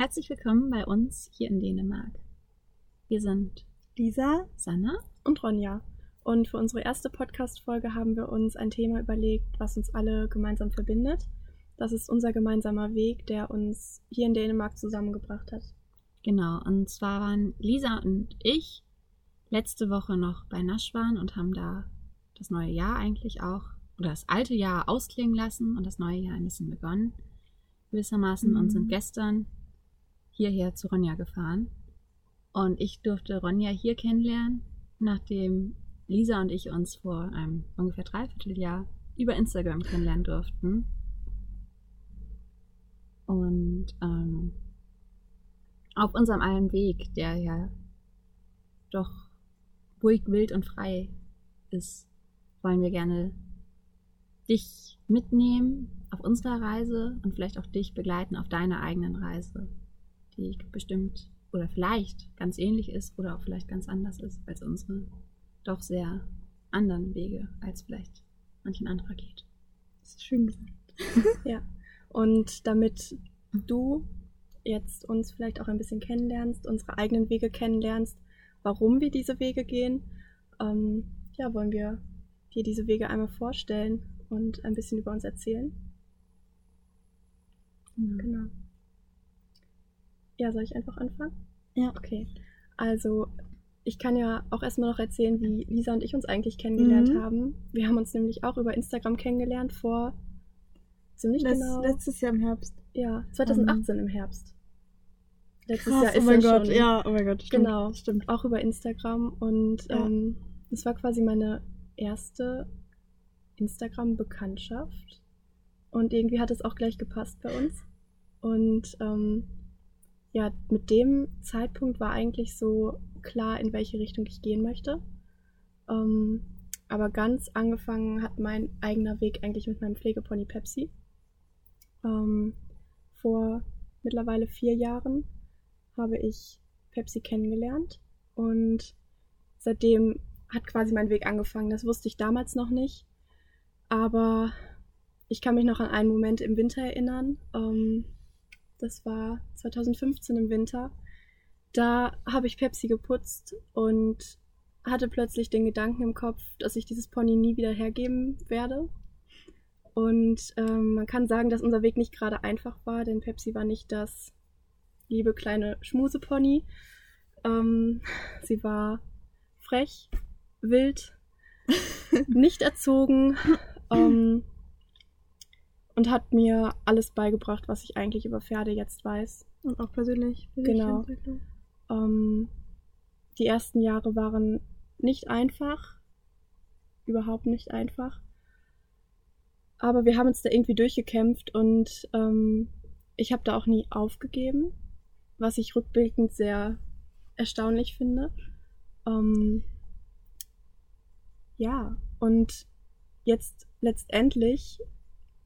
Herzlich willkommen bei uns hier in Dänemark. Wir sind Lisa, Sanna und Ronja. Und für unsere erste Podcast-Folge haben wir uns ein Thema überlegt, was uns alle gemeinsam verbindet. Das ist unser gemeinsamer Weg, der uns hier in Dänemark zusammengebracht hat. Genau, und zwar waren Lisa und ich letzte Woche noch bei Naschwan und haben da das neue Jahr eigentlich auch, oder das alte Jahr ausklingen lassen und das neue Jahr ein bisschen begonnen, gewissermaßen, mhm. und sind gestern hierher zu Ronja gefahren. Und ich durfte Ronja hier kennenlernen, nachdem Lisa und ich uns vor einem ungefähr Dreivierteljahr über Instagram kennenlernen durften. Und ähm, auf unserem allen Weg, der ja doch ruhig, wild und frei ist, wollen wir gerne dich mitnehmen auf unserer Reise und vielleicht auch dich begleiten auf deiner eigenen Reise die bestimmt oder vielleicht ganz ähnlich ist oder auch vielleicht ganz anders ist als unsere doch sehr anderen Wege, als vielleicht manchen anderer geht. Das ist schön gesagt. ja. Und damit du jetzt uns vielleicht auch ein bisschen kennenlernst, unsere eigenen Wege kennenlernst, warum wir diese Wege gehen, ähm, ja, wollen wir dir diese Wege einmal vorstellen und ein bisschen über uns erzählen. Mhm. Genau. Ja, soll ich einfach anfangen? Ja. Okay. Also, ich kann ja auch erstmal noch erzählen, wie Lisa und ich uns eigentlich kennengelernt mhm. haben. Wir haben uns nämlich auch über Instagram kennengelernt vor ziemlich Letz, genau. Letztes Jahr im Herbst. Ja, 2018 um. im Herbst. Letztes Krass, Jahr ist oh mein Gott, schon, ja, oh mein Gott, stimmt. Genau, stimmt. Auch über Instagram und ja. ähm, das war quasi meine erste Instagram-Bekanntschaft. Und irgendwie hat es auch gleich gepasst bei uns. Und ähm, ja, mit dem Zeitpunkt war eigentlich so klar, in welche Richtung ich gehen möchte. Ähm, aber ganz angefangen hat mein eigener Weg eigentlich mit meinem Pflegepony Pepsi. Ähm, vor mittlerweile vier Jahren habe ich Pepsi kennengelernt und seitdem hat quasi mein Weg angefangen. Das wusste ich damals noch nicht, aber ich kann mich noch an einen Moment im Winter erinnern. Ähm, das war 2015 im Winter. Da habe ich Pepsi geputzt und hatte plötzlich den Gedanken im Kopf, dass ich dieses Pony nie wieder hergeben werde. Und ähm, man kann sagen, dass unser Weg nicht gerade einfach war, denn Pepsi war nicht das liebe kleine Schmusepony. Ähm, sie war frech, wild, nicht erzogen. Ähm, und hat mir alles beigebracht, was ich eigentlich über Pferde jetzt weiß. Und auch persönlich. Genau. Ähm, die ersten Jahre waren nicht einfach. Überhaupt nicht einfach. Aber wir haben uns da irgendwie durchgekämpft und ähm, ich habe da auch nie aufgegeben, was ich rückblickend sehr erstaunlich finde. Ähm, ja, und jetzt letztendlich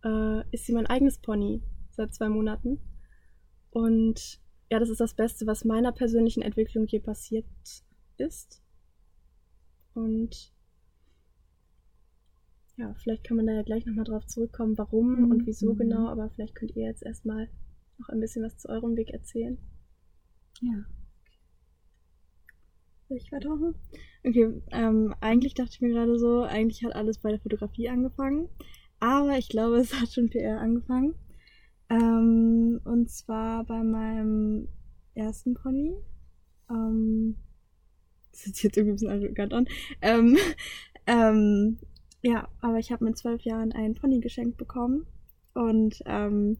äh, ist sie mein eigenes Pony seit zwei Monaten. Und ja, das ist das Beste, was meiner persönlichen Entwicklung je passiert ist. Und ja, vielleicht kann man da ja gleich nochmal drauf zurückkommen, warum mhm. und wieso mhm. genau, aber vielleicht könnt ihr jetzt erstmal noch ein bisschen was zu eurem Weg erzählen. Ja. Soll ich weitermachen? Okay, ähm, eigentlich dachte ich mir gerade so, eigentlich hat alles bei der Fotografie angefangen. Aber ich glaube, es hat schon PR angefangen. Ähm, und zwar bei meinem ersten Pony. Ähm, das sich jetzt irgendwie ein bisschen arrogant an. Ähm, ähm, ja, aber ich habe mit zwölf Jahren ein Pony geschenkt bekommen. Und ähm,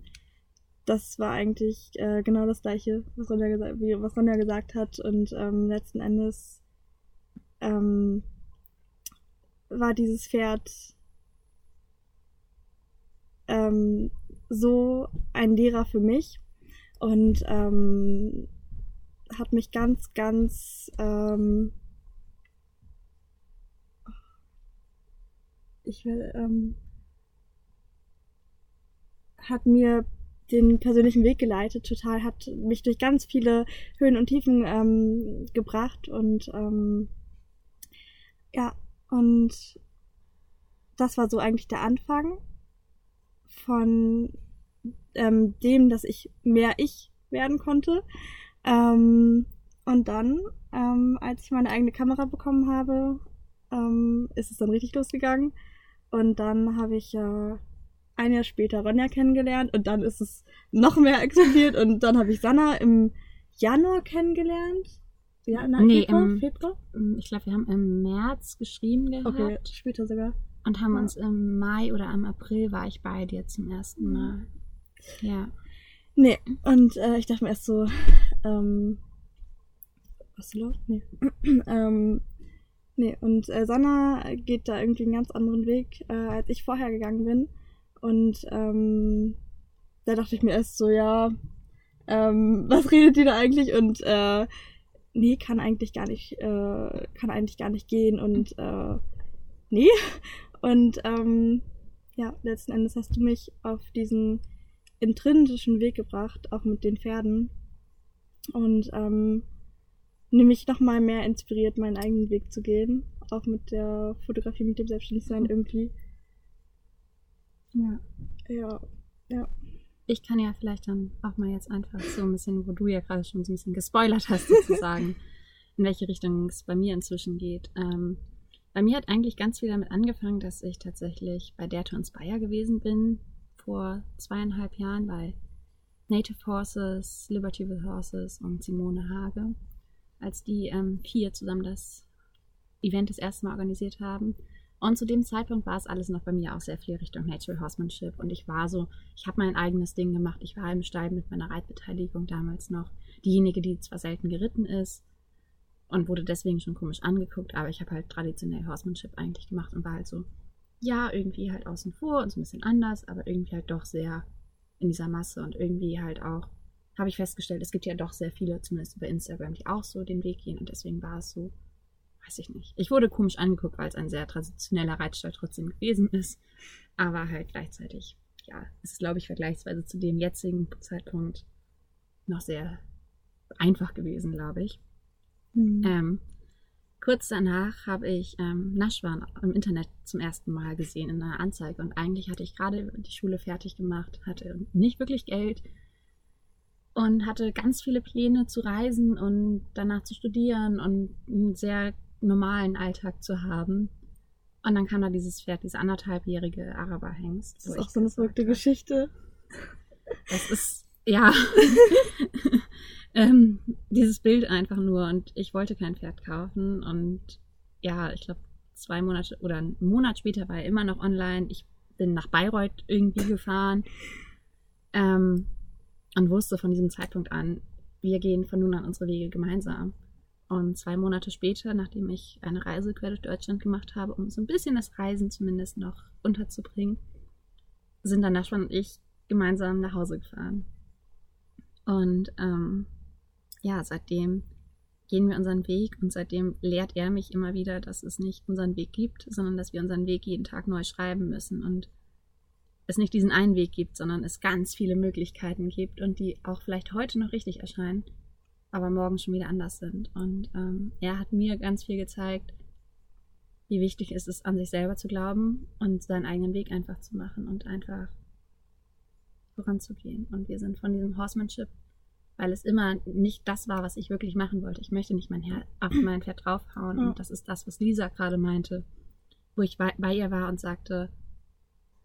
das war eigentlich äh, genau das gleiche, was Sonja, gesagt, wie, was Sonja gesagt hat. Und ähm, letzten Endes ähm, war dieses Pferd ähm, so ein Lehrer für mich und ähm, hat mich ganz, ganz ähm, ich will, ähm, hat mir den persönlichen Weg geleitet, total, hat mich durch ganz viele Höhen und Tiefen ähm, gebracht und ähm, ja, und das war so eigentlich der Anfang von ähm, dem, dass ich mehr ich werden konnte. Ähm, und dann, ähm, als ich meine eigene Kamera bekommen habe, ähm, ist es dann richtig losgegangen. Und dann habe ich ja ein Jahr später Ronja kennengelernt und dann ist es noch mehr explodiert und dann habe ich Sanna im Januar kennengelernt. Ja, nein, nee, Februar? Im, Februar? Ich glaube, wir haben im März geschrieben gehabt. Okay, später sogar. Und haben ja. uns im Mai oder im April war ich bei dir zum ersten Mal. Ja. Nee, und äh, ich dachte mir erst so, ähm, was ist los? Nee. ähm, nee, und äh, Sanna geht da irgendwie einen ganz anderen Weg, äh, als ich vorher gegangen bin. Und ähm, da dachte ich mir erst so, ja, ähm, was redet die da eigentlich? Und äh, nee, kann eigentlich gar nicht, äh, kann eigentlich gar nicht gehen und äh, nee. Und ähm, ja, letzten Endes hast du mich auf diesen intrinsischen Weg gebracht, auch mit den Pferden. Und ähm, nämlich nochmal mehr inspiriert, meinen eigenen Weg zu gehen. Auch mit der Fotografie, mit dem Selbstständigsein irgendwie. Ja. Ja, ja. Ich kann ja vielleicht dann auch mal jetzt einfach so ein bisschen, wo du ja gerade schon so ein bisschen gespoilert hast, sozusagen, in welche Richtung es bei mir inzwischen geht. Ähm, bei mir hat eigentlich ganz viel damit angefangen, dass ich tatsächlich bei Dare to Inspire gewesen bin, vor zweieinhalb Jahren bei Native Horses, Liberty with Horses und Simone Hage, als die ähm, vier zusammen das Event das erste Mal organisiert haben. Und zu dem Zeitpunkt war es alles noch bei mir auch sehr viel Richtung Natural Horsemanship. Und ich war so, ich habe mein eigenes Ding gemacht. Ich war im Stall mit meiner Reitbeteiligung damals noch. Diejenige, die zwar selten geritten ist und wurde deswegen schon komisch angeguckt, aber ich habe halt traditionell Horsemanship eigentlich gemacht und war halt so, ja, irgendwie halt außen vor und so ein bisschen anders, aber irgendwie halt doch sehr in dieser Masse und irgendwie halt auch, habe ich festgestellt, es gibt ja doch sehr viele, zumindest über Instagram, die auch so den Weg gehen und deswegen war es so, weiß ich nicht. Ich wurde komisch angeguckt, weil es ein sehr traditioneller Reitstall trotzdem gewesen ist. Aber halt gleichzeitig, ja, es ist, glaube ich, vergleichsweise zu dem jetzigen Zeitpunkt noch sehr einfach gewesen, glaube ich. Mhm. Ähm, kurz danach habe ich ähm, Naschwan im Internet zum ersten Mal gesehen in einer Anzeige. Und eigentlich hatte ich gerade die Schule fertig gemacht, hatte nicht wirklich Geld und hatte ganz viele Pläne zu reisen und danach zu studieren und ein sehr normalen Alltag zu haben. Und dann kam da dieses Pferd, diese anderthalbjährige Araberhengst. Das ist auch so eine verrückte Geschichte. Das ist, ja. ähm, dieses Bild einfach nur. Und ich wollte kein Pferd kaufen. Und ja, ich glaube, zwei Monate oder einen Monat später war er immer noch online. Ich bin nach Bayreuth irgendwie gefahren. Ähm, und wusste von diesem Zeitpunkt an, wir gehen von nun an unsere Wege gemeinsam. Und zwei Monate später, nachdem ich eine Reise quer durch Deutschland gemacht habe, um so ein bisschen das Reisen zumindest noch unterzubringen, sind dann Naschwan und ich gemeinsam nach Hause gefahren. Und ähm, ja, seitdem gehen wir unseren Weg und seitdem lehrt er mich immer wieder, dass es nicht unseren Weg gibt, sondern dass wir unseren Weg jeden Tag neu schreiben müssen und es nicht diesen einen Weg gibt, sondern es ganz viele Möglichkeiten gibt und die auch vielleicht heute noch richtig erscheinen aber morgen schon wieder anders sind. Und ähm, er hat mir ganz viel gezeigt, wie wichtig es ist, an sich selber zu glauben und seinen eigenen Weg einfach zu machen und einfach voranzugehen. Und wir sind von diesem Horsemanship, weil es immer nicht das war, was ich wirklich machen wollte. Ich möchte nicht mein Herr auf mein Pferd draufhauen. Und das ist das, was Lisa gerade meinte, wo ich bei, bei ihr war und sagte,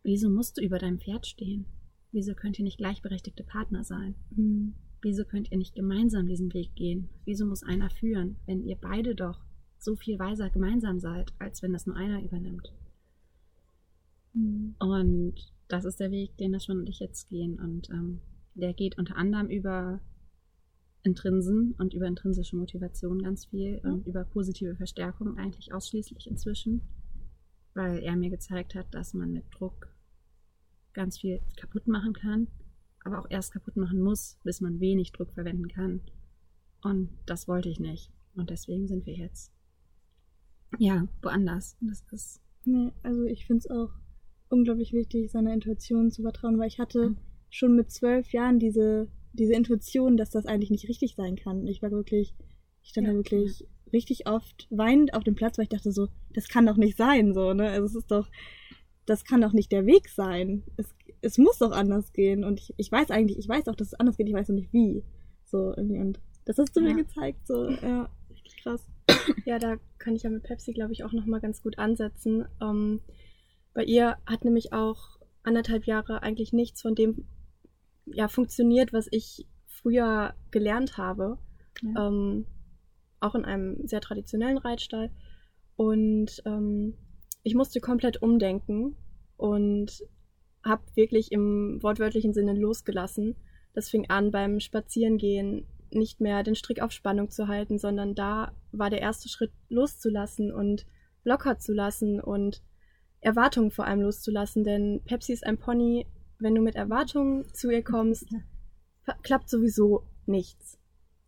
wieso musst du über deinem Pferd stehen? Wieso könnt ihr nicht gleichberechtigte Partner sein? Mhm. Wieso könnt ihr nicht gemeinsam diesen Weg gehen? Wieso muss einer führen, wenn ihr beide doch so viel weiser gemeinsam seid, als wenn das nur einer übernimmt? Mhm. Und das ist der Weg, den das schon und ich jetzt gehen. Und ähm, der geht unter anderem über Intrinsen und über intrinsische Motivation ganz viel mhm. und über positive Verstärkung eigentlich ausschließlich inzwischen, weil er mir gezeigt hat, dass man mit Druck ganz viel kaputt machen kann aber auch erst kaputt machen muss, bis man wenig Druck verwenden kann. Und das wollte ich nicht. Und deswegen sind wir jetzt, ja, woanders. Das ist. Nee, also ich finde es auch unglaublich wichtig, seiner Intuition zu vertrauen, weil ich hatte mhm. schon mit zwölf Jahren diese, diese Intuition, dass das eigentlich nicht richtig sein kann. Ich war wirklich, ich stand ja, da wirklich richtig oft weinend auf dem Platz, weil ich dachte so, das kann doch nicht sein, so, ne? Also es ist doch, das kann doch nicht der Weg sein. Es, es muss doch anders gehen. Und ich, ich weiß eigentlich, ich weiß auch, dass es anders geht, ich weiß noch nicht wie. So irgendwie. Und das hast du Ja. mir gezeigt. So, ja, richtig krass. Ja, da kann ich ja mit Pepsi, glaube ich, auch nochmal ganz gut ansetzen. Ähm, bei ihr hat nämlich auch anderthalb Jahre eigentlich nichts von dem ja, funktioniert, was ich früher gelernt habe. Ja. Ähm, auch in einem sehr traditionellen Reitstall. Und ähm, ich musste komplett umdenken und habe wirklich im wortwörtlichen Sinne losgelassen. Das fing an beim Spazierengehen, nicht mehr den Strick auf Spannung zu halten, sondern da war der erste Schritt loszulassen und locker zu lassen und Erwartungen vor allem loszulassen. Denn Pepsi ist ein Pony, wenn du mit Erwartungen zu ihr kommst, klappt sowieso nichts.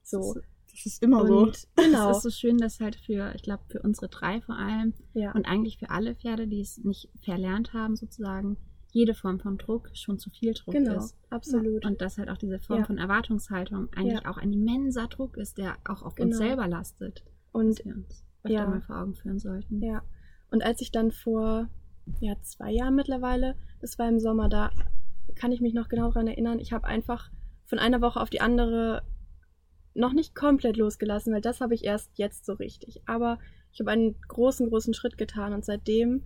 So. Das ist immer so. Und genau. Es ist so schön, dass halt für, ich glaube, für unsere drei vor allem ja. und eigentlich für alle Pferde, die es nicht verlernt haben, sozusagen, jede Form von Druck schon zu viel Druck genau, ist. absolut. Und dass halt auch diese Form Ja. von Erwartungshaltung eigentlich Ja. auch ein immenser Druck ist, der auch auf uns Genau. selber lastet. Und wir uns öfter ja. mal vor Augen führen sollten. Ja. Und als ich dann vor ja, zwei Jahren mittlerweile, das war im Sommer, da kann ich mich noch genau daran erinnern, ich habe einfach von einer Woche auf die andere noch nicht komplett losgelassen, weil das habe ich erst jetzt so richtig. Aber ich habe einen großen, großen Schritt getan und seitdem,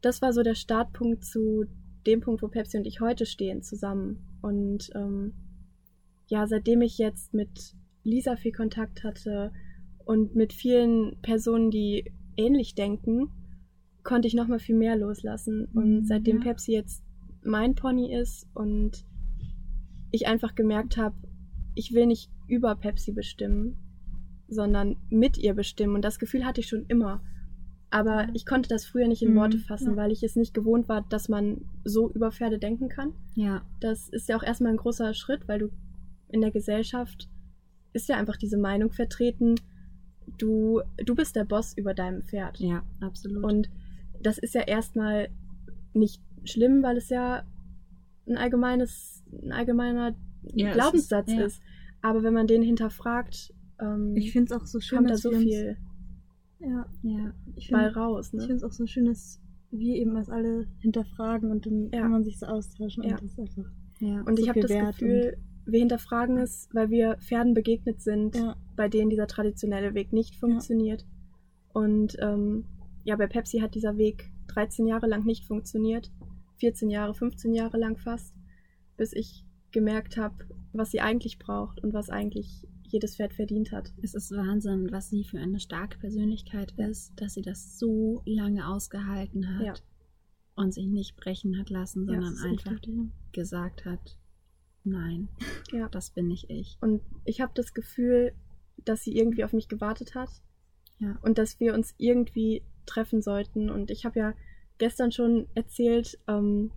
das war so der Startpunkt zu dem Punkt, wo Pepsi und ich heute stehen zusammen. Und ähm, ja, seitdem ich jetzt mit Lisa viel Kontakt hatte und mit vielen Personen, die ähnlich denken, konnte ich noch mal viel mehr loslassen. Und Mhm, seitdem ja. Pepsi jetzt mein Pony ist und ich einfach gemerkt habe, ich will nicht über Pepsi bestimmen, sondern mit ihr bestimmen. Und das Gefühl hatte ich schon immer. Aber ich konnte das früher nicht in Mhm, Worte fassen, ja. weil ich es nicht gewohnt war, dass man so über Pferde denken kann. Ja, Das ist ja auch erstmal ein großer Schritt, weil du in der Gesellschaft ist ja einfach diese Meinung vertreten, du, du bist der Boss über deinem Pferd. ja, absolut. Und das ist ja erstmal nicht schlimm, weil es ja ein allgemeines, ein allgemeiner Ja, Glaubenssatz ist- ja. ist. Aber wenn man den hinterfragt, ähm, Ich finde es auch so schön, kommt da so viel Ja, ja, ich bei finde raus. ich Ne? finde es auch so schön, dass wir eben das alle hinterfragen und dann Ja. kann man sich so austauschen Ja. und das ist einfach. ja. Und so ich habe das wert Gefühl, wir hinterfragen es, weil wir Pferden begegnet sind, bei denen dieser traditionelle Weg nicht funktioniert. Und ähm, ja, bei Pepsi hat dieser Weg 13 Jahre lang nicht funktioniert. 14 Jahre, 15 Jahre lang fast, bis ich gemerkt habe, was sie eigentlich braucht und was eigentlich jedes Pferd verdient hat. Es ist Wahnsinn, was sie für eine starke Persönlichkeit ist, dass sie das so lange ausgehalten hat Ja. und sich nicht brechen hat lassen, Ja, sondern echt einfach gesagt hat, nein, Ja. das bin nicht ich. Und ich habe das Gefühl, dass sie irgendwie auf mich gewartet hat Ja. und dass wir uns irgendwie treffen sollten. Und ich habe ja gestern schon erzählt, ähm,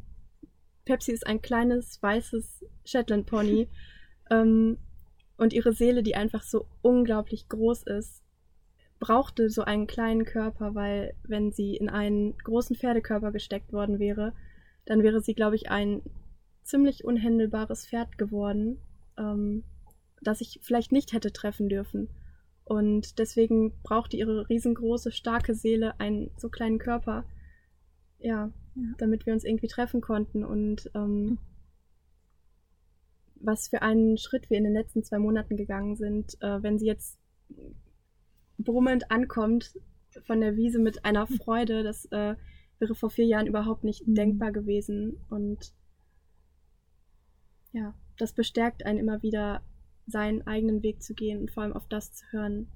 Pepsi ist ein kleines weißes Shetland Pony ähm, und ihre Seele, die einfach so unglaublich groß ist, brauchte so einen kleinen Körper, weil wenn sie in einen großen Pferdekörper gesteckt worden wäre, dann wäre sie, glaube ich, ein ziemlich unhändelbares Pferd geworden, ähm, das ich vielleicht nicht hätte treffen dürfen. Und deswegen brauchte ihre riesengroße, starke Seele einen so kleinen Körper, ja, Ja. damit wir uns irgendwie treffen konnten. Und ähm, was für einen Schritt wir in den letzten zwei Monaten gegangen sind, äh, wenn sie jetzt brummend ankommt von der Wiese mit einer Freude, das äh, wäre vor vier Jahren überhaupt nicht Mhm. denkbar gewesen. Und ja, das bestärkt einen immer wieder, seinen eigenen Weg zu gehen und vor allem auf das zu hören,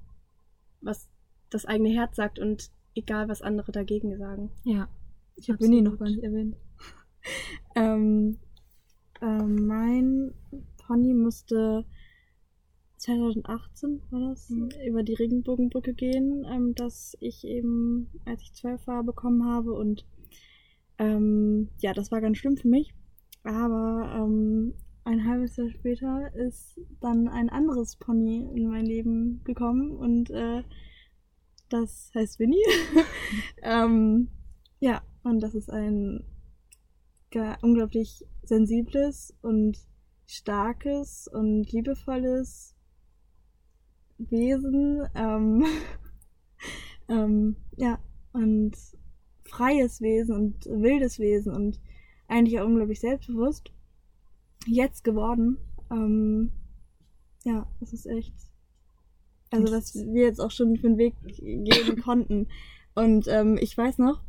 was das eigene Herz sagt und egal, was andere dagegen sagen. Ja, Ich habe Winnie noch gar nicht erwähnt. ähm, ähm, mein Pony musste 2018 war das, Mhm. über die Regenbogenbrücke gehen, ähm, das ich eben, als ich zwölf war, bekommen habe. Und ähm, ja, das war ganz schlimm für mich. Aber ähm, ein halbes Jahr später ist dann ein anderes Pony in mein Leben gekommen und äh, das heißt Winnie. ähm, ja, und das ist ein unglaublich sensibles und starkes und liebevolles Wesen. Ähm, ähm, ja, und freies Wesen und wildes Wesen und eigentlich auch unglaublich selbstbewusst jetzt geworden. Ähm, ja, das ist echt. Also, was wir jetzt auch schon für einen Weg gehen konnten. Und ähm, ich weiß noch,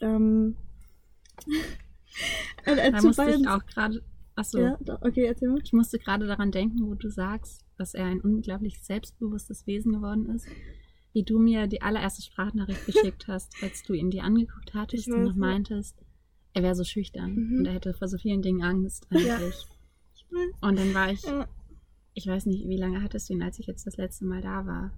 ähm, als Da musste ich auch gerade. Achso, Ja, okay, erzähl mal. ich musste gerade daran denken, wo du sagst, dass er ein unglaublich selbstbewusstes Wesen geworden ist. Wie du mir die allererste Sprachnachricht geschickt hast, als du ihn dir angeguckt hattest und noch meintest, er wäre so schüchtern Mhm. und er hätte vor so vielen Dingen Angst eigentlich. Ja. Und dann war ich, Ja, ich weiß nicht, wie lange hattest du ihn, als ich jetzt das letzte Mal da war?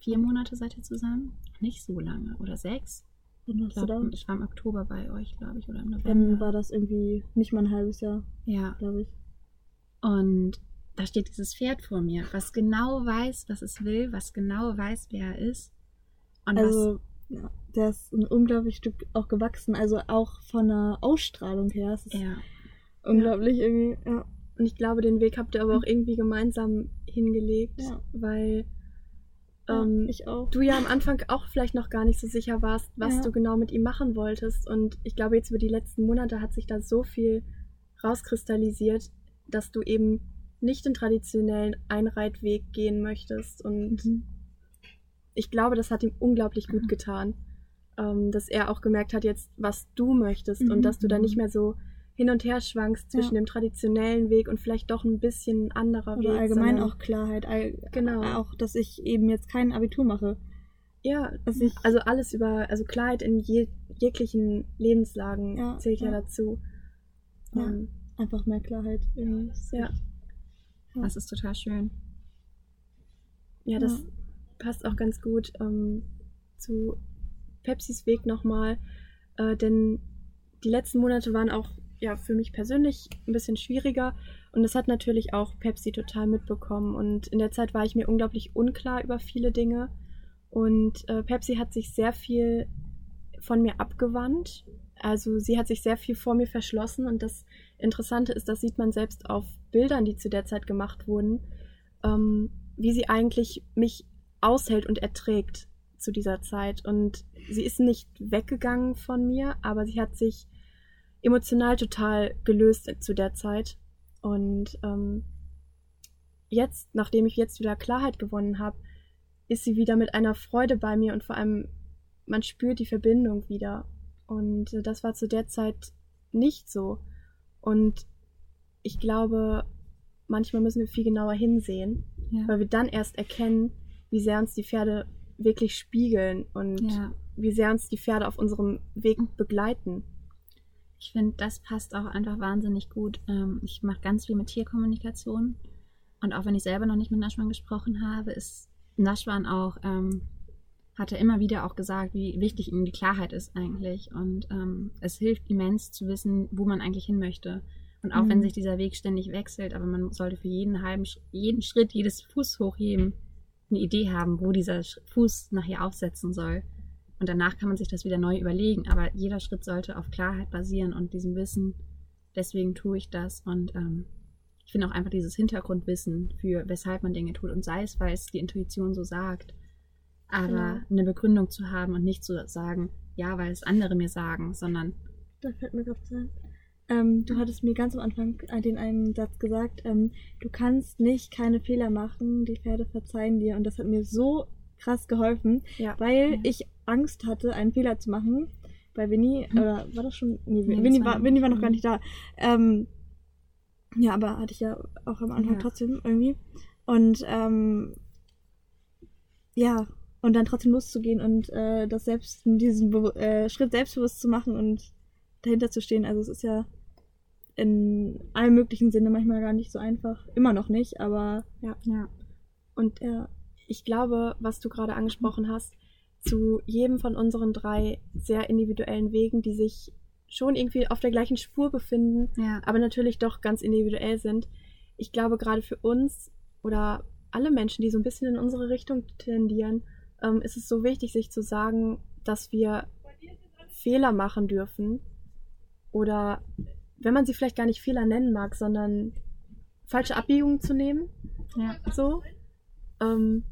Vier Monate seid ihr zusammen? Nicht so lange. Oder sechs? Ich, glaub, ich war im Oktober bei euch, glaube ich, oder im Dann November. war das irgendwie nicht mal ein halbes Jahr, ja. glaube ich. Und da steht dieses Pferd vor mir, was genau weiß, was es will, was genau weiß, wer er ist. Und Also, ja, der ist ein unglaubliches Stück auch gewachsen. Also auch von der Ausstrahlung her. Es ist was, ja, unglaublich irgendwie. Ja. Und ich glaube, den Weg habt ihr aber auch irgendwie gemeinsam hingelegt, Ja. weil ja, ähm, auch. du ja am Anfang auch vielleicht noch gar nicht so sicher warst, was Ja. du genau mit ihm machen wolltest. Und ich glaube, jetzt über die letzten Monate hat sich da so viel rauskristallisiert, dass du eben nicht den traditionellen Einreitweg gehen möchtest. Und Mhm. ich glaube, das hat ihm unglaublich gut getan, ähm, dass er auch gemerkt hat jetzt, was du möchtest Mhm. und dass du da nicht mehr so hin und her schwankst zwischen Ja. dem traditionellen Weg und vielleicht doch ein bisschen anderer Weg. Oder allgemein sondern- auch Klarheit. All, Genau. Auch, dass ich eben jetzt kein Abitur mache. Ja, also alles über, also Klarheit in je, jeglichen Lebenslagen Ja, zählt ja, ja. dazu. Ja. Ähm, einfach mehr Klarheit. Irgendwie. Ja. das ist total schön. ja, das passt auch ganz gut ähm, zu Pepsis Weg nochmal, äh, denn die letzten Monate waren auch ja für mich persönlich ein bisschen schwieriger und das hat natürlich auch Pepsi total mitbekommen und in der Zeit war ich mir unglaublich unklar über viele Dinge und äh, Pepsi hat sich sehr viel von mir abgewandt. Also sie hat sich sehr viel vor mir verschlossen und das Interessante ist, das sieht man selbst auf Bildern, die zu der Zeit gemacht wurden, ähm, wie sie eigentlich mich aushält und erträgt zu dieser Zeit. Und sie ist nicht weggegangen von mir, aber sie hat sich emotional total gelöst zu der Zeit. Und ähm, jetzt, nachdem ich jetzt wieder Klarheit gewonnen habe, ist sie wieder mit einer Freude bei mir und vor allem man spürt die Verbindung wieder. Und äh, das war zu der Zeit nicht so. Und ich glaube, manchmal müssen wir viel genauer hinsehen, Ja. weil wir dann erst erkennen, wie sehr uns die Pferde wirklich spiegeln und ja. wie sehr uns die Pferde auf unserem Weg begleiten. Ich finde, das passt auch einfach wahnsinnig gut. Ähm, ich mache ganz viel mit Tierkommunikation. Und auch wenn ich selber noch nicht mit Naschwan gesprochen habe, ist Naschwan auch, ähm, hat er immer wieder auch gesagt, wie wichtig ihm die Klarheit ist eigentlich. Und ähm, es hilft immens zu wissen, wo man eigentlich hin möchte. Und auch wenn Mhm. sich dieser Weg ständig wechselt, aber man sollte für jeden halben, jeden Schritt, jedes Fuß hochheben, eine Idee haben, wo dieser Fuß nachher aufsetzen soll. Und danach kann man sich das wieder neu überlegen. Aber jeder Schritt sollte auf Klarheit basieren und diesem Wissen. Deswegen tue ich das. Und ähm, ich finde auch einfach dieses Hintergrundwissen für weshalb man Dinge tut. Und sei es, weil es die Intuition so sagt. Aber Genau. eine Begründung zu haben und nicht zu sagen, ja, weil es andere mir sagen, sondern Da fällt mir gerade ein. Ähm, du hattest mir ganz am Anfang den einen Satz gesagt, ähm, du kannst nicht keine Fehler machen, die Pferde verzeihen dir. Und das hat mir so krass geholfen, Ja. weil Ja. ich Angst hatte, einen Fehler zu machen. Bei Winnie, oder war das schon? Nee, Nee, Winnie, war- Winnie war noch gar mhm. nicht da. Ähm, ja, aber hatte ich ja auch am Anfang Ja. trotzdem irgendwie. Und ähm, ja, und dann trotzdem loszugehen und äh, das selbst, diesen Be äh, Schritt selbstbewusst zu machen und dahinter zu stehen. Also es ist ja in allem möglichen Sinne manchmal gar nicht so einfach. Immer noch nicht, aber ja. Und ja. ich glaube, was du gerade angesprochen hast, zu jedem von unseren drei sehr individuellen Wegen, die sich schon irgendwie auf der gleichen Spur befinden, Ja. aber natürlich doch ganz individuell sind. Ich glaube, gerade für uns oder alle Menschen, die so ein bisschen in unsere Richtung tendieren, ähm, ist es so wichtig, sich zu sagen, dass wir Fehler machen dürfen oder wenn man sie vielleicht gar nicht Fehler nennen mag, sondern falsche Abbiegungen zu nehmen, ja. so. Ähm,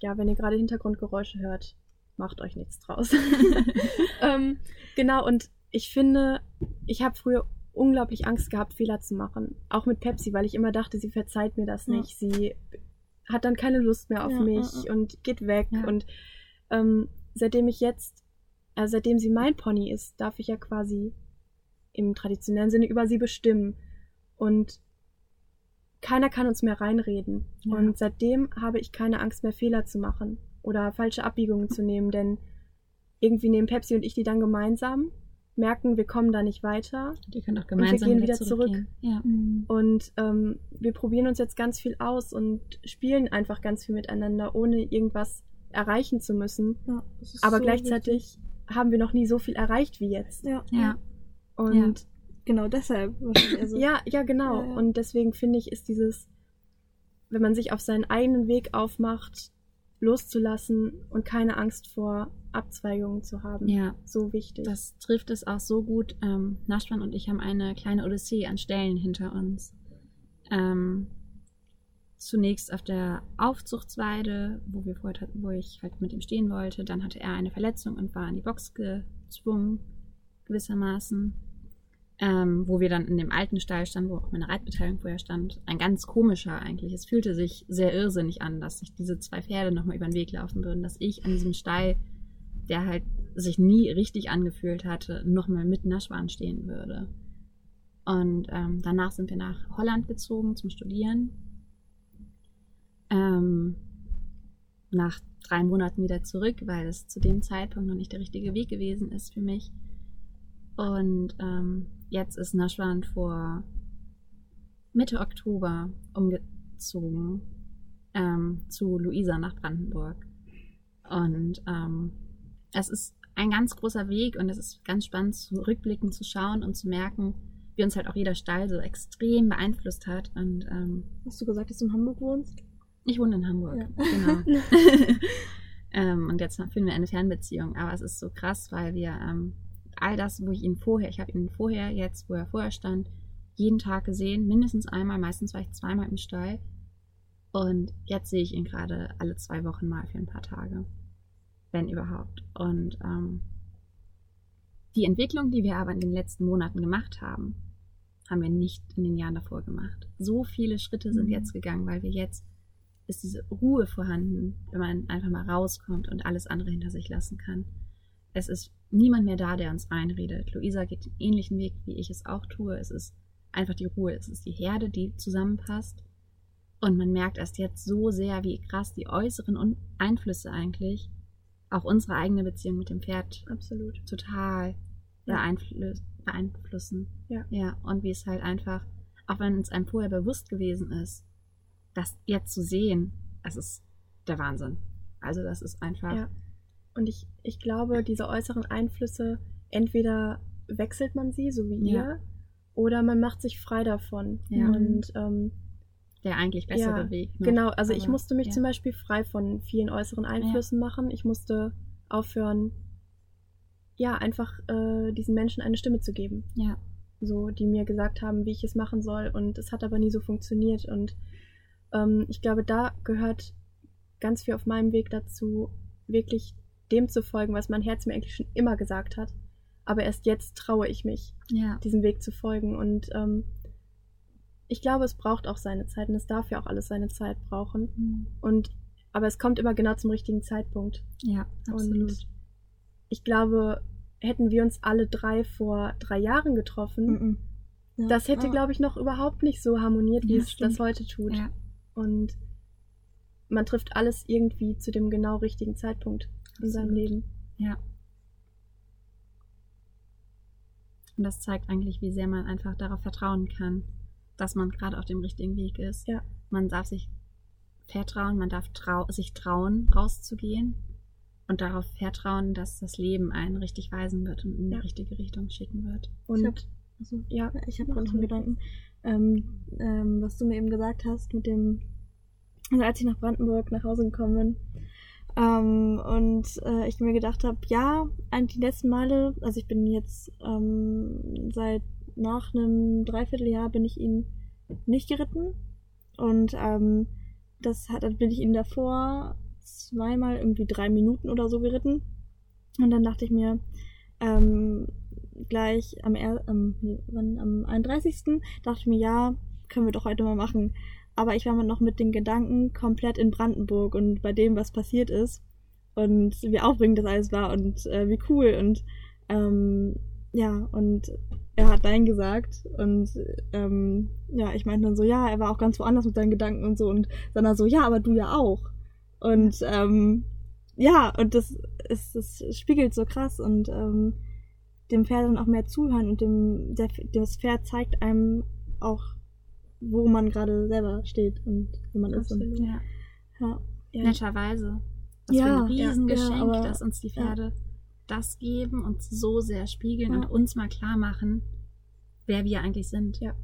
ja, wenn ihr gerade Hintergrundgeräusche hört, macht euch nichts draus. ähm, genau, und ich finde, ich habe früher unglaublich Angst gehabt, Fehler zu machen. Auch mit Pepsi, weil ich immer dachte, sie verzeiht mir das Ja. nicht. Sie hat dann keine Lust mehr auf Ja, mich ja, und geht weg. Und ähm, seitdem ich jetzt, also seitdem sie mein Pony ist, darf ich ja quasi im traditionellen Sinne über sie bestimmen. Und keiner kann uns mehr reinreden. Und seitdem habe ich keine Angst mehr, Fehler zu machen oder falsche Abbiegungen zu nehmen, denn irgendwie nehmen Pepsi und ich die dann gemeinsam, merken, wir kommen da nicht weiter Die können auch wir gemeinsam gehen wieder wieder zurückgehen. Ja. Und ähm, wir probieren uns jetzt ganz viel aus und spielen einfach ganz viel miteinander, ohne irgendwas erreichen zu müssen. Ja, Aber so gleichzeitig haben wir noch nie so viel erreicht wie jetzt. wichtig. Ja, Ja. Und genau deshalb. Also, ja, ja, genau. Ja, ja. Und deswegen finde ich, ist dieses, wenn man sich auf seinen eigenen Weg aufmacht, loszulassen und keine Angst vor Abzweigungen zu haben, ja. so wichtig. Das trifft es auch so gut. Ähm, Naschwan und ich haben eine kleine Odyssee an Stellen hinter uns. Ähm, zunächst auf der Aufzuchtsweide, wo, wir vorher, wo ich halt mit ihm stehen wollte. Dann hatte er eine Verletzung und war in die Box gezwungen, gewissermaßen. Ähm, wo wir dann in dem alten Stall standen, wo auch meine Reitbeteiligung vorher stand. Ein ganz komischer eigentlich. Es fühlte sich sehr irrsinnig an, dass sich diese zwei Pferde nochmal über den Weg laufen würden, dass ich an diesem Stall, der halt sich nie richtig angefühlt hatte, nochmal mit Naschwan stehen würde. Und ähm, danach sind wir nach Holland gezogen zum Studieren. Ähm, nach drei Monaten wieder zurück, weil es zu dem Zeitpunkt noch nicht der richtige Weg gewesen ist für mich. Und ähm, jetzt ist Naschwan vor Mitte Oktober umgezogen ähm, zu Luisa nach Brandenburg. Und ähm, es ist ein ganz großer Weg und es ist ganz spannend, zurückblickend zu schauen und zu merken, wie uns halt auch jeder Stall so extrem beeinflusst hat. Und ähm, Hast du gesagt, dass du in Hamburg wohnst? ich wohne in Hamburg, Ja. genau. ähm, und jetzt führen wir eine Fernbeziehung. Aber es ist so krass, weil wir ähm, all das, wo ich ihn vorher, ich habe ihn vorher, jetzt, wo er vorher stand, jeden Tag gesehen, mindestens einmal, meistens war ich zweimal im Stall. Und jetzt sehe ich ihn gerade alle zwei Wochen mal für ein paar Tage. Wenn überhaupt. Und ähm, die Entwicklung, die wir aber in den letzten Monaten gemacht haben, haben wir nicht in den Jahren davor gemacht. So viele Schritte sind Mhm. jetzt gegangen, weil wir jetzt ist diese Ruhe vorhanden, wenn man einfach mal rauskommt und alles andere hinter sich lassen kann. Es ist niemand mehr da, der uns reinredet. Luisa geht den ähnlichen Weg, wie ich es auch tue. Es ist einfach die Ruhe. Es ist die Herde, die zusammenpasst. Und man merkt erst jetzt so sehr, wie krass die äußeren Einflüsse eigentlich auch unsere eigene Beziehung mit dem Pferd Absolut. total Ja. beeinflu beeinflussen. Ja. Ja, und wie es halt einfach, auch wenn es einem vorher bewusst gewesen ist, das jetzt zu sehen, das ist der Wahnsinn. Also das ist einfach, Ja. Und ich, ich glaube, diese äußeren Einflüsse, entweder wechselt man sie, so wie Ja. ihr, oder man macht sich frei davon. Ja. Und ähm, der eigentlich bessere Ja, Weg. ne? genau, also ich Aber, musste mich zum Beispiel frei von vielen äußeren Einflüssen machen. Ich musste aufhören, ja, einfach äh, diesen Menschen eine Stimme zu geben. Ja, so, die mir gesagt haben, wie ich es machen soll. Und es hat aber nie so funktioniert. Und ähm, ich glaube, da gehört ganz viel auf meinem Weg dazu, wirklich dem zu folgen, was mein Herz mir eigentlich schon immer gesagt hat. Aber erst jetzt traue ich mich, ja, diesem Weg zu folgen. Und ähm, ich glaube, es braucht auch seine Zeit und es darf ja auch alles seine Zeit brauchen. Mhm. Und aber es kommt immer genau zum richtigen Zeitpunkt. ja, absolut. Und ich glaube, hätten wir uns alle drei vor drei Jahren getroffen, Mhm. Ja. das hätte, Ah. glaube ich, noch überhaupt nicht so harmoniert, wie Ja, es stimmt. das heute tut. Ja, Und man trifft alles irgendwie zu dem genau richtigen Zeitpunkt in seinem. Leben. ja. Und das zeigt eigentlich, wie sehr man einfach darauf vertrauen kann, dass man gerade auf dem richtigen Weg ist. Ja. Man darf sich vertrauen, man darf trau sich trauen, rauszugehen und darauf vertrauen, dass das Leben einen richtig weisen wird und in die Ja. richtige Richtung schicken wird. Und hab- Also, ja, ich habe noch einen. Gedanken, ähm, ähm, was du mir eben gesagt hast mit dem, also als ich nach Brandenburg nach Hause gekommen bin ähm, und äh, ich mir gedacht habe, ja, die letzten Male, also ich bin jetzt ähm, seit nach einem Dreivierteljahr bin ich ihn nicht geritten und ähm, das hat, dann bin ich ihn davor zweimal irgendwie drei Minuten oder so geritten und dann dachte ich mir, ähm, gleich am, er ähm, nee, wann, am 31. dachte ich mir, ja, können wir doch heute mal machen. Aber ich war mir noch mit den Gedanken komplett in Brandenburg und bei dem, was passiert ist. Und wie aufregend das alles war und äh, wie cool. Und ähm, ja, und er hat Nein gesagt. Und ähm, ja, ich meinte dann so, ja, er war auch ganz woanders mit seinen Gedanken und so. Und dann er so, ja, aber du ja auch. Und ähm, ja, und das, ist, das spiegelt so krass und ähm, dem Pferd dann auch mehr zuhören und dem, der, das Pferd zeigt einem auch, wo man gerade selber steht und wo man Absolut. ist. Und, Ja. ja. Ja, Netterweise. Was Ja, für ein Riesengeschenk, ja, aber- dass uns die Pferde das geben und so sehr spiegeln Ja. und uns mal klar machen, wer wir eigentlich sind. Ja.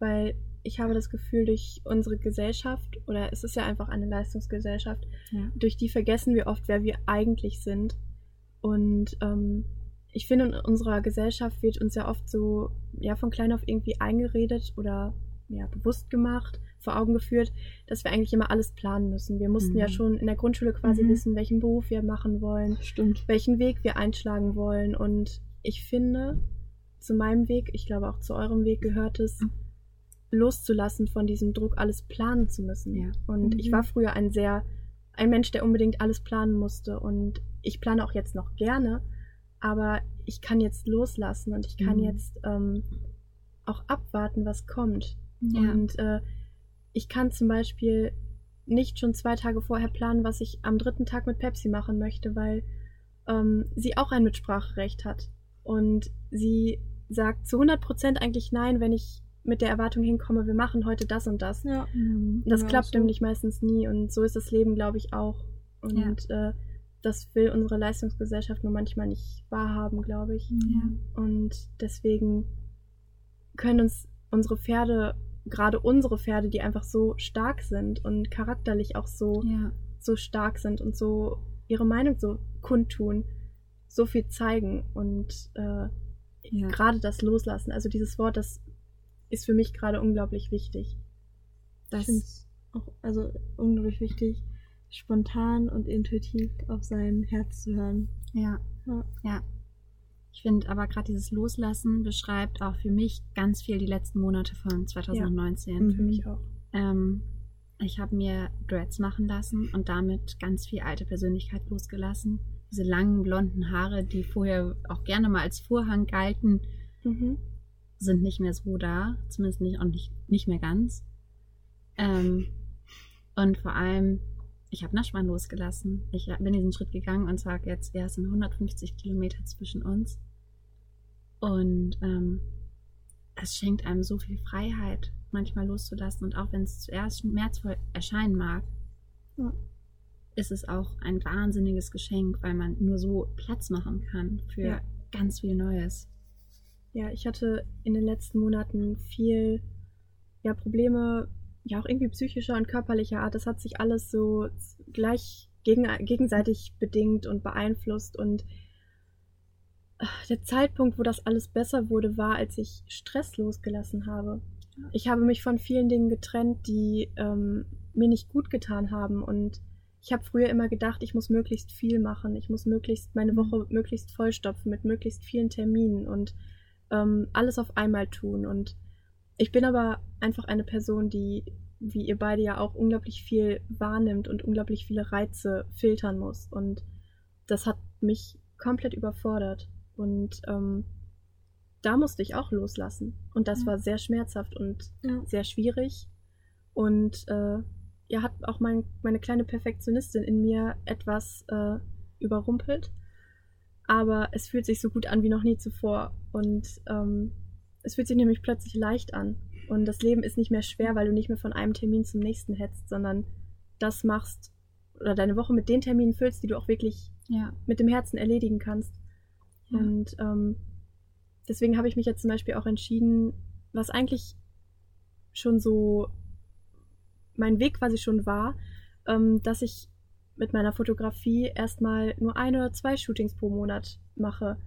weil ich habe das Gefühl, durch unsere Gesellschaft, oder es ist ja einfach eine Leistungsgesellschaft, Ja. durch die vergessen wir oft, wer wir eigentlich sind. Und ähm, ich finde, in unserer Gesellschaft wird uns ja oft so ja, von klein auf irgendwie eingeredet oder ja, bewusst gemacht, vor Augen geführt, dass wir eigentlich immer alles planen müssen. Wir mussten Mhm. ja schon in der Grundschule quasi Mhm. wissen, welchen Beruf wir machen wollen, Stimmt. welchen Weg wir einschlagen wollen. Und ich finde, zu meinem Weg, ich glaube auch zu eurem Weg gehört es, loszulassen von diesem Druck, alles planen zu müssen. Ja. Und ich Mhm. war früher ein sehr, ein Mensch, der unbedingt alles planen musste. Und ich plane auch jetzt noch gerne, aber ich kann jetzt loslassen und ich kann Mhm. jetzt ähm, auch abwarten, was kommt. Ja. Und äh, ich kann zum Beispiel nicht schon zwei Tage vorher planen, was ich am dritten Tag mit Pepsi machen möchte, weil ähm, sie auch ein Mitspracherecht hat. Und sie sagt zu 100% eigentlich nein, wenn ich mit der Erwartung hinkomme, wir machen heute das und das. Ja. Das Ja, klappt so. nämlich meistens nie und so ist das Leben, glaube ich, auch. Und äh, das will unsere Leistungsgesellschaft nur manchmal nicht wahrhaben, glaube ich. Ja. Und deswegen können uns unsere Pferde, gerade unsere Pferde, die einfach so stark sind und charakterlich auch so, ja. so stark sind und so ihre Meinung so kundtun, so viel zeigen und äh, Ja. gerade das Loslassen, also dieses Wort, das ist für mich gerade unglaublich wichtig. Ich Das, es auch also unglaublich wichtig, spontan und intuitiv auf sein Herz zu hören. Ja, Ja. ja. Ich finde aber gerade dieses Loslassen beschreibt auch für mich ganz viel die letzten Monate von 2019. Mhm. Für mich auch. Ähm, ich habe mir Dreads machen lassen und damit ganz viel alte Persönlichkeit losgelassen. Diese langen blonden Haare, die vorher auch gerne mal als Vorhang galten, Mhm. sind nicht mehr so da. Zumindest nicht, auch nicht, nicht mehr ganz. Ähm, und vor allem, ich habe Naschmann losgelassen. Ich bin diesen Schritt gegangen und sage jetzt, ja, es sind 150 Kilometer zwischen uns. Und ähm, es schenkt einem so viel Freiheit, manchmal loszulassen. Und auch wenn es zuerst schmerzvoll erscheinen mag, Ja. ist es auch ein wahnsinniges Geschenk, weil man nur so Platz machen kann für Ja. ganz viel Neues. Ja, ich hatte in den letzten Monaten viel ja, Probleme, ja auch irgendwie psychischer und körperlicher Art. Das hat sich alles so gleich gegen, gegenseitig bedingt und beeinflusst. Und äh, der Zeitpunkt, wo das alles besser wurde, war, als ich Stress losgelassen habe. Ich habe mich von vielen Dingen getrennt, die ähm, mir nicht gut getan haben. Und ich habe früher immer gedacht, ich muss möglichst viel machen. Ich muss möglichst meine Woche möglichst vollstopfen mit möglichst vielen Terminen und ähm, alles auf einmal tun. Und ich bin aber einfach eine Person, die, wie ihr beide ja auch, unglaublich viel wahrnimmt und unglaublich viele Reize filtern muss. Und das hat mich komplett überfordert. Und ähm, da musste ich auch loslassen. Und das Ja. war sehr schmerzhaft und Ja. sehr schwierig. Und äh, ja, hat auch mein, meine kleine Perfektionistin in mir etwas äh, überrumpelt. Aber es fühlt sich so gut an wie noch nie zuvor. Und ähm, es fühlt sich nämlich plötzlich leicht an. Und das Leben ist nicht mehr schwer, weil du nicht mehr von einem Termin zum nächsten hetzt, sondern das machst oder deine Woche mit den Terminen füllst, die du auch wirklich Ja. mit dem Herzen erledigen kannst. Ja. Und ähm, deswegen habe ich mich jetzt zum Beispiel auch entschieden, was eigentlich schon so mein Weg quasi schon war, ähm, dass ich mit meiner Fotografie erstmal nur ein oder zwei Shootings pro Monat mache.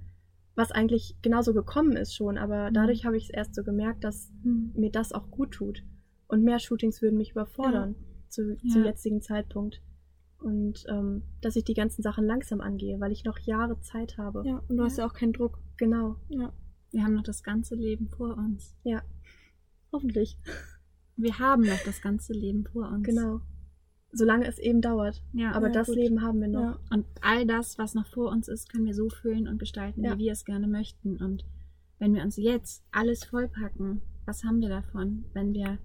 Was eigentlich genauso gekommen ist schon, aber Mhm. dadurch habe ich es erst so gemerkt, dass Hm. mir das auch gut tut. Und mehr Shootings würden mich überfordern zu, zum Ja. jetzigen Zeitpunkt. Und ähm, dass ich die ganzen Sachen langsam angehe, weil ich noch Jahre Zeit habe. Ja, und du hast ja auch keinen Druck. Genau. Ja. Wir haben noch das ganze Leben vor uns. Ja. Hoffentlich. Wir haben noch das ganze Leben vor uns. Genau. Solange es eben dauert. Ja. Aber Ja, das gut. Leben haben wir noch. Ja. Und all das, was noch vor uns ist, können wir so füllen und gestalten, Ja. wie wir es gerne möchten. Und wenn wir uns jetzt alles vollpacken, was haben wir davon, wenn wir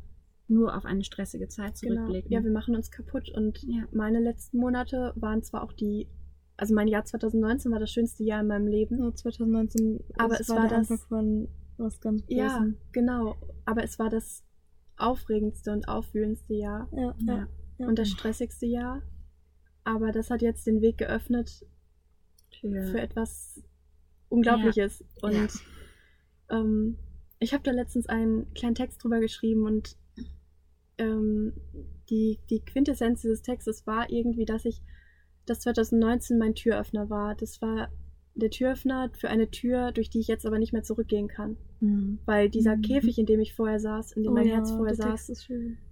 nur auf eine stressige Zeit Genau. zurückblicken? Ja, wir machen uns kaputt. Und Ja. meine letzten Monate waren zwar auch die, also mein Jahr 2019 war das schönste Jahr in meinem Leben. Ja, 2019 Aber es war der das- Anfang von was ganz Ja, Großem. genau. Aber es war das aufregendste und aufwühlendste Jahr Ja, ja. Ja. Ja. und das stressigste Jahr. Aber das hat jetzt den Weg geöffnet Für, für etwas Unglaubliches. Ja. Und ähm, ich habe da letztens einen kleinen Text drüber geschrieben und ähm, die, die Quintessenz dieses Textes war irgendwie, dass ich, dass 2019 mein Türöffner war. Das war der Türöffner für eine Tür, durch die ich jetzt aber nicht mehr zurückgehen kann. Mhm. Weil dieser Mhm. Käfig, in dem ich vorher saß, in dem oh, mein ja, Herz vorher saß,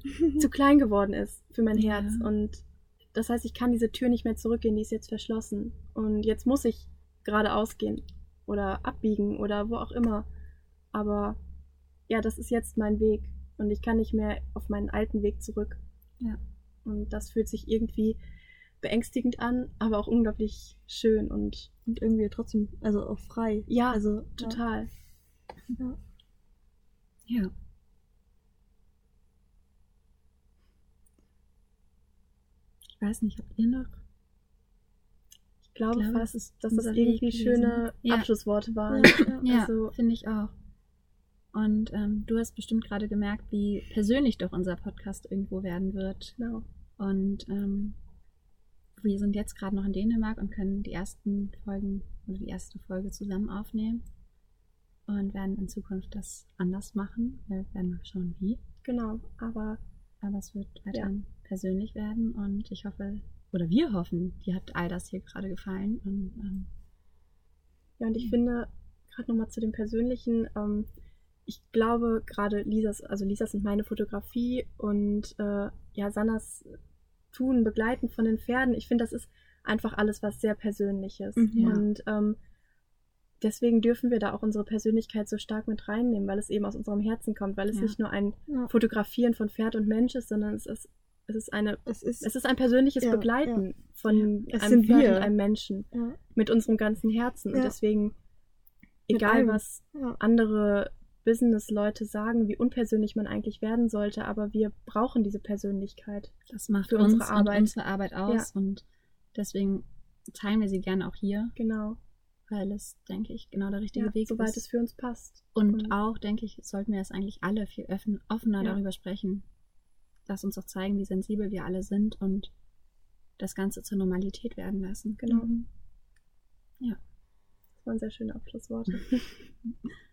zu klein geworden ist für mein Ja. Herz. Und das heißt, ich kann diese Tür nicht mehr zurückgehen, die ist jetzt verschlossen. Und jetzt muss ich geradeaus gehen oder abbiegen oder wo auch immer. Aber ja, das ist jetzt mein Weg und ich kann nicht mehr auf meinen alten Weg zurück. Ja. Und das fühlt sich irgendwie beängstigend an, aber auch unglaublich schön und Und irgendwie trotzdem, also auch frei. ja, Also total. Ja. Ja. Ich weiß nicht, habt ihr noch? Ich glaube, Ich glaube, fast, dass das irgendwie schöne. Ja. Abschlussworte waren. Ja, Ja, Also- finde ich auch. Und ähm, du hast bestimmt gerade gemerkt, wie persönlich doch unser Podcast irgendwo werden wird. Genau. Und ähm, wir sind jetzt gerade noch in Dänemark und können die ersten Folgen oder die erste Folge zusammen aufnehmen. Und werden in Zukunft das anders machen. Wir werden mal schauen, wie. Genau, aber Aber es wird weiterhin persönlich werden und ich hoffe, oder wir hoffen, dir hat all das hier gerade gefallen. Und ähm, Ja, und ich finde, gerade nochmal zu dem Persönlichen, ähm, ich glaube, gerade Lisas, also Lisas und meine Fotografie und äh, ja, Sannas Tun, Begleiten von den Pferden, ich finde, das ist einfach alles was sehr Persönliches. Mhm. Und ähm, deswegen dürfen wir da auch unsere Persönlichkeit so stark mit reinnehmen, weil es eben aus unserem Herzen kommt, weil es Ja. nicht nur ein Ja. Fotografieren von Pferd und Mensch ist, sondern es ist, es ist eine Es ist, es ist ein persönliches Ja, Begleiten von einem Pferd wir. und einem Menschen mit unserem ganzen Herzen. Und deswegen, egal was andere Business-Leute sagen, wie unpersönlich man eigentlich werden sollte, aber wir brauchen diese Persönlichkeit. das macht Für uns unsere Arbeit. unsere Arbeit aus und deswegen teilen wir sie gerne auch hier, Genau. weil es, denke ich, genau der richtige Ja, Weg soweit ist. es für uns passt. Und Und- auch, denke ich, sollten wir es eigentlich alle viel öffn offener Ja. darüber sprechen. Lass uns auch zeigen, wie sensibel wir alle sind und das Ganze zur Normalität werden lassen. Genau. Mhm. Das waren sehr schöne Abschlussworte.